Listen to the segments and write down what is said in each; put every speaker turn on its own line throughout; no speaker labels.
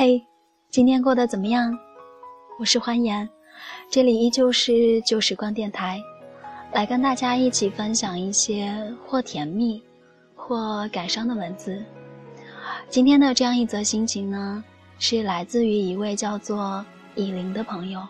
嘿，今天过得怎么样？我是欢颜，这里依旧是旧时光电台，来跟大家一起分享一些或甜蜜、或感伤的文字。今天的这样一则心情呢，是来自于一位叫做以琳的朋友。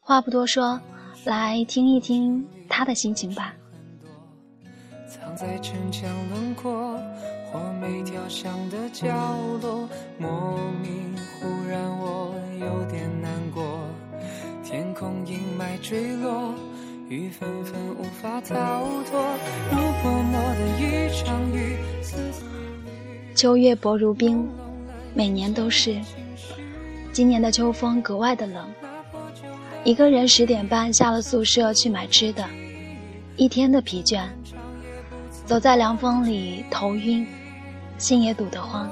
话不多说，来听一听他的心情吧。藏在城墙轮廓我每条巷的角落，莫名忽然我有点难过。天空阴霾坠落，雨纷纷无法逃脱，如泼墨的一场雨。秋月薄如冰，每年都是。今年的秋风格外的冷。一个人十点半下了宿舍去买吃的，一天的疲倦，走在凉风里头晕，心也堵得慌。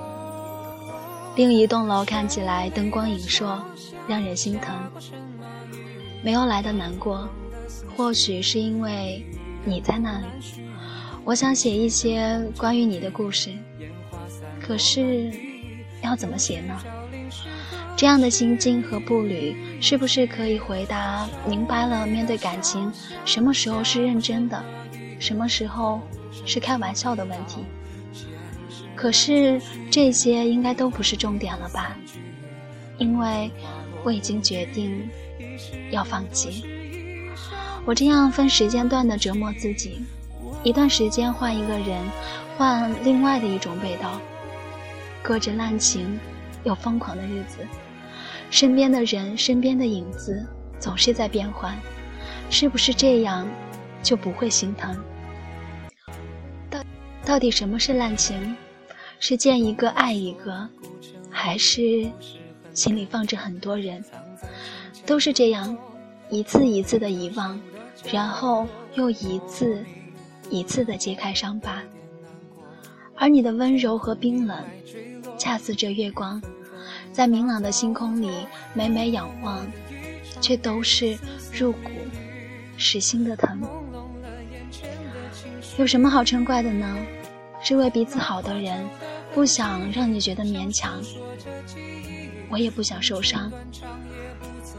另一栋楼看起来灯光影烁，让人心疼。没有来的难过，或许是因为你在那里。我想写一些关于你的故事。可是，要怎么写呢？这样的心境和步履，是不是可以回答明白了？面对感情，什么时候是认真的，什么时候是开玩笑的问题？可是这些应该都不是重点了吧？因为我已经决定要放弃。我这样分时间段的折磨自己，一段时间换一个人，换另外的一种味道。过着滥情又疯狂的日子，身边的人、身边的影子总是在变换，是不是这样就不会心疼？到到底什么是滥情？是见一个爱一个，还是心里放着很多人？都是这样，一次一次的遗忘，然后又一次一次的揭开伤疤，而你的温柔和冰冷。恰似这月光，在明朗的星空里每每仰望，却都是入骨、实心的疼。有什么好嗔怪的呢？是为彼此好的人，不想让你觉得勉强。我也不想受伤。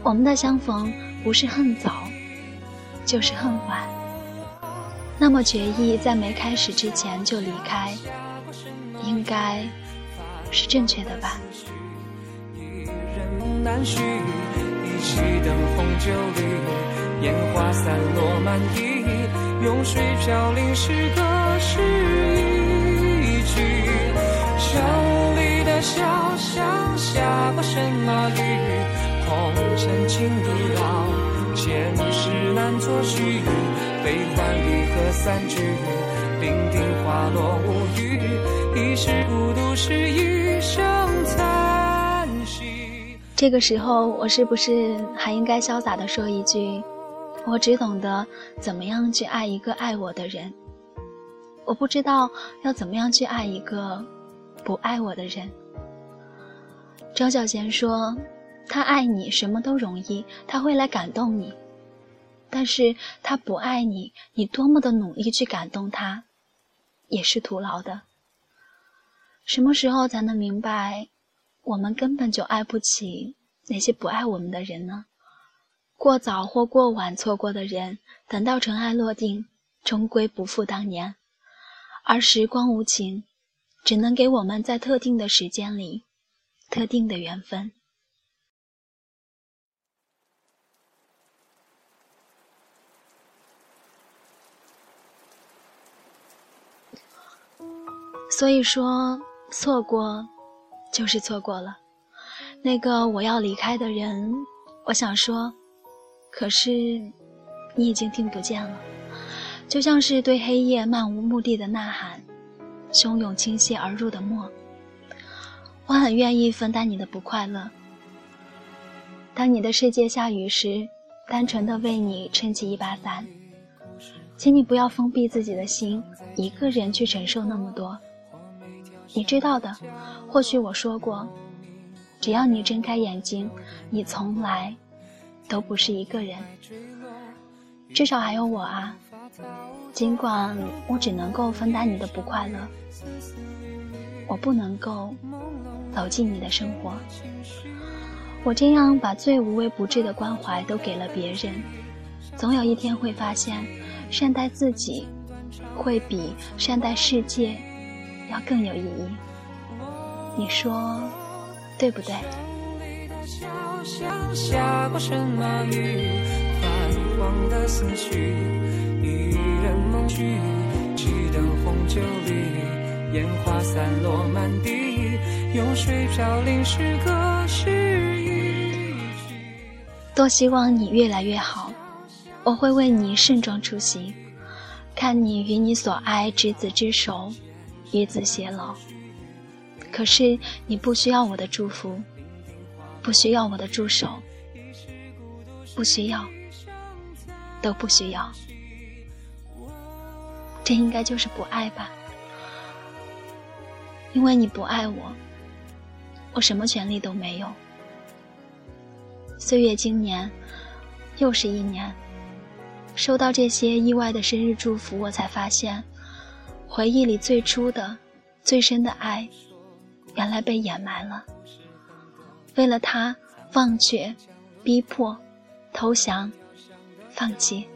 我们的相逢不是恨早，就是恨晚。那么决意在没开始之前就离开，应该。是正确的吧难续一起等红酒绿烟花散落满意用水飘零诗歌是一里的笑像下过什么雨红尘情不老前世难作序悲欢离合三句伶仃花落无语一世孤独是一这个时候，我是不是还应该潇洒的说一句：“我只懂得怎么样去爱一个爱我的人，我不知道要怎么样去爱一个不爱我的人。”张小娴说：“他爱你什么都容易，他会来感动你；但是他不爱你，你多么的努力去感动他，也是徒劳的。什么时候才能明白？”我们根本就爱不起那些不爱我们的人呢。过早或过晚错过的人，等到尘埃落定，终归不复当年。而时光无情，只能给我们在特定的时间里，特定的缘分。所以说，错过。就是错过了那个我要离开的人，我想说，可是你已经听不见了，就像是对黑夜漫无目的的呐喊，汹涌倾泻而入的墨。我很愿意分担你的不快乐，当你的世界下雨时，单纯的为你撑起一把伞，请你不要封闭自己的心，一个人去承受那么多。你知道的，或许我说过，只要你睁开眼睛，你从来都不是一个人，至少还有我啊。尽管我只能够分担你的不快乐，我不能够走进你的生活。我这样把最无微不至的关怀都给了别人，总有一天会发现，善待自己，会比善待世界要更有意义。你说，对不对？烟花散落满地，用水飘零诗歌是一句。多希望你越来越好，我会为你盛装出席，看你与你所爱执子之手，与子偕老。可是你不需要我的祝福，不需要我的助手，不需要，都不需要。这应该就是不爱吧。因为你不爱我，我什么权利都没有。岁月经年，又是一年，收到这些意外的生日祝福，我才发现，回忆里最初的、最深的爱，原来被掩埋了。为了他，忘却、逼迫、投降、放弃，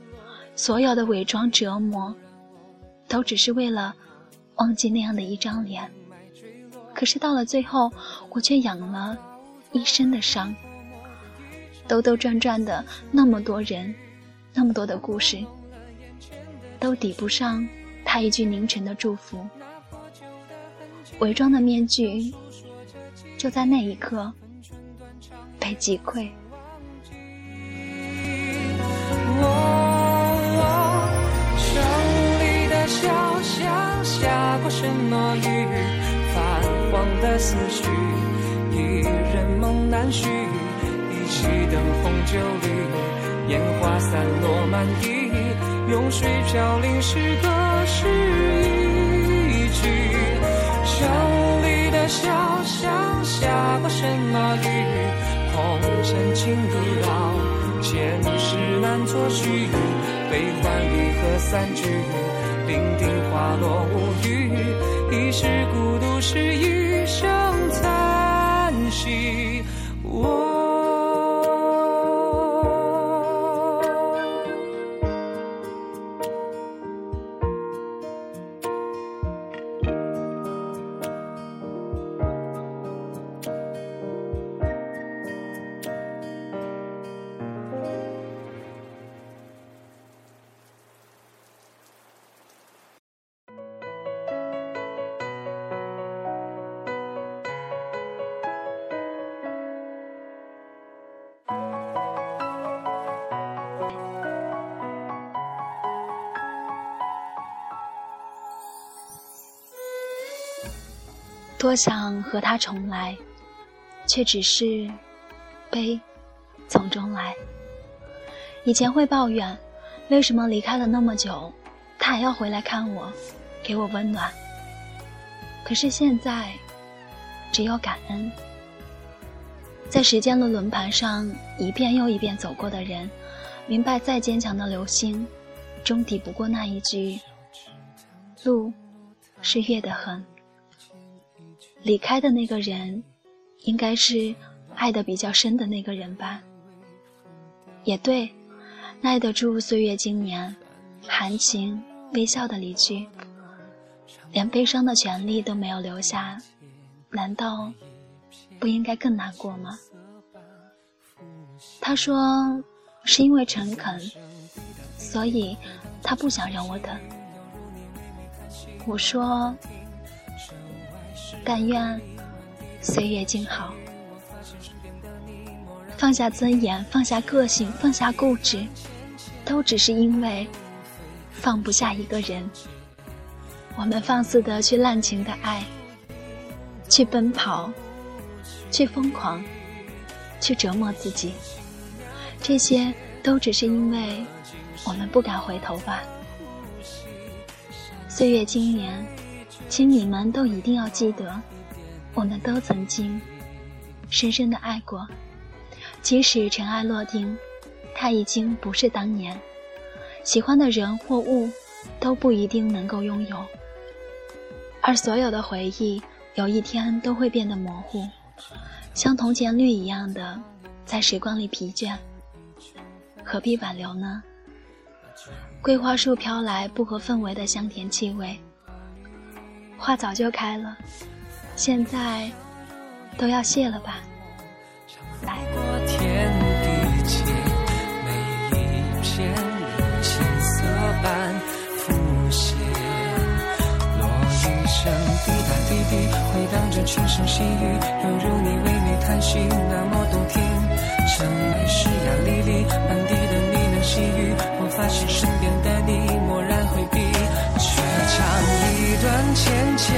所有的伪装折磨，都只是为了忘记那样的一张脸。可是到了最后，我却养了一身的伤。兜兜转转的那么多人，那么多的故事，都抵不上他一句凝沉的祝福。伪装的面具，就在那一刻被击溃。城里的小巷下过什么雨？的思绪，一人梦难续，一起等红酒绿，烟花散落满地，用水飘零诗歌是一句。城里的小巷下过什么雨？红尘情已老，前世难作序，悲欢离合散聚，伶仃花落无语，一世孤独是一。声叹息。我多想和他重来，却只是悲从中来。以前会抱怨，为什么离开了那么久，他还要回来看我，给我温暖。可是现在，只有感恩。在时间的轮盘上一遍又一遍走过的人，明白再坚强的流星，终抵不过那一句：路是越的很。离开的那个人，应该是爱的比较深的那个人吧。也对，耐得住岁月经年，含情微笑的离去，连悲伤的权利都没有留下，难道不应该更难过吗？他说，是因为诚恳，所以他不想让我等。我说。但愿岁月静好，放下尊严，放下个性，放下固执，都只是因为放不下一个人。我们放肆的去滥情的爱，去奔跑，去疯狂，去折磨自己，这些都只是因为我们不敢回头吧。岁月经年。请你们都一定要记得，我们都曾经深深的爱过，即使尘埃落定，他已经不是当年。喜欢的人或物都不一定能够拥有，而所有的回忆
有一天都会变得模糊，像铜钱绿一样的，在时光里疲倦。何必挽留呢？桂花树飘来不合氛围的香甜气味，花早就开了，现在都要谢了吧？来。回荡着轻声细语，犹如你唯美叹息，那么动听。浅浅，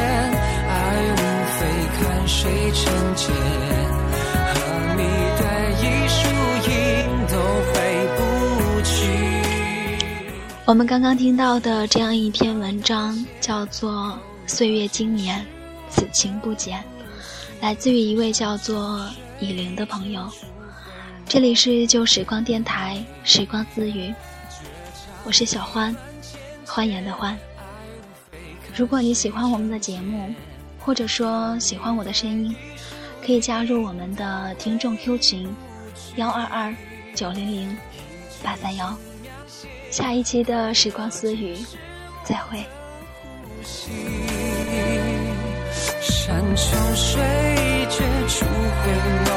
爱无非看谁成茧，和你对弈输赢都回不去。我们刚刚听到的这样一篇文章，叫做《岁月经年》。此情不减，来自于一位叫做以玲的朋友。这里是旧时光电台，时光私语，我是小欢，欢颜的欢。如果你喜欢我们的节目，或者说喜欢我的声音，可以加入我们的听众 Q 群：幺二二九零零八三幺。下一期的时光私语，再会。山穷水绝处回眸，